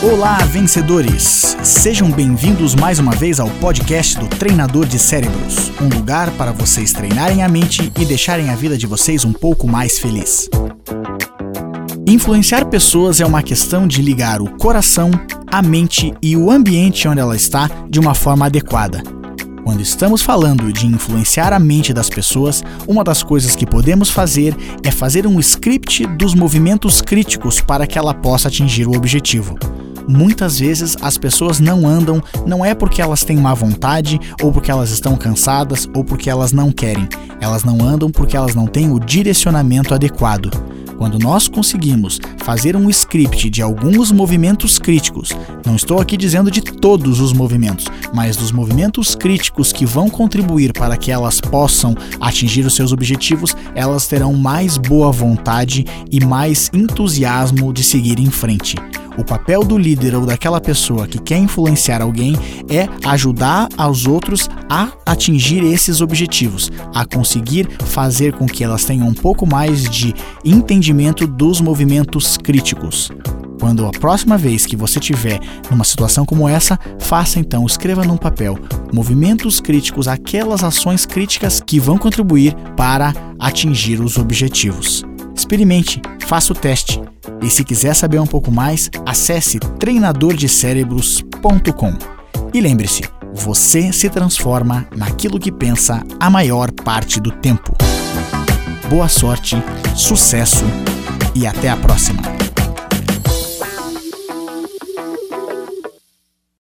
Olá, vencedores! Sejam bem-vindos mais uma vez ao podcast do Treinador de Cérebros um lugar para vocês treinarem a mente e deixarem a vida de vocês um pouco mais feliz. Influenciar pessoas é uma questão de ligar o coração, a mente e o ambiente onde ela está de uma forma adequada. Quando estamos falando de influenciar a mente das pessoas, uma das coisas que podemos fazer é fazer um script dos movimentos críticos para que ela possa atingir o objetivo. Muitas vezes as pessoas não andam não é porque elas têm má vontade, ou porque elas estão cansadas, ou porque elas não querem. Elas não andam porque elas não têm o direcionamento adequado. Quando nós conseguimos fazer um script de alguns movimentos críticos, não estou aqui dizendo de todos os movimentos, mas dos movimentos críticos que vão contribuir para que elas possam atingir os seus objetivos, elas terão mais boa vontade e mais entusiasmo de seguir em frente. O papel do líder ou daquela pessoa que quer influenciar alguém é ajudar aos outros a atingir esses objetivos, a conseguir fazer com que elas tenham um pouco mais de entendimento dos movimentos críticos. Quando a próxima vez que você tiver numa situação como essa, faça então, escreva num papel movimentos críticos, aquelas ações críticas que vão contribuir para atingir os objetivos. Experimente, faça o teste. E se quiser saber um pouco mais, acesse treinadordecerebros.com. E lembre-se, você se transforma naquilo que pensa a maior parte do tempo. Boa sorte, sucesso e até a próxima!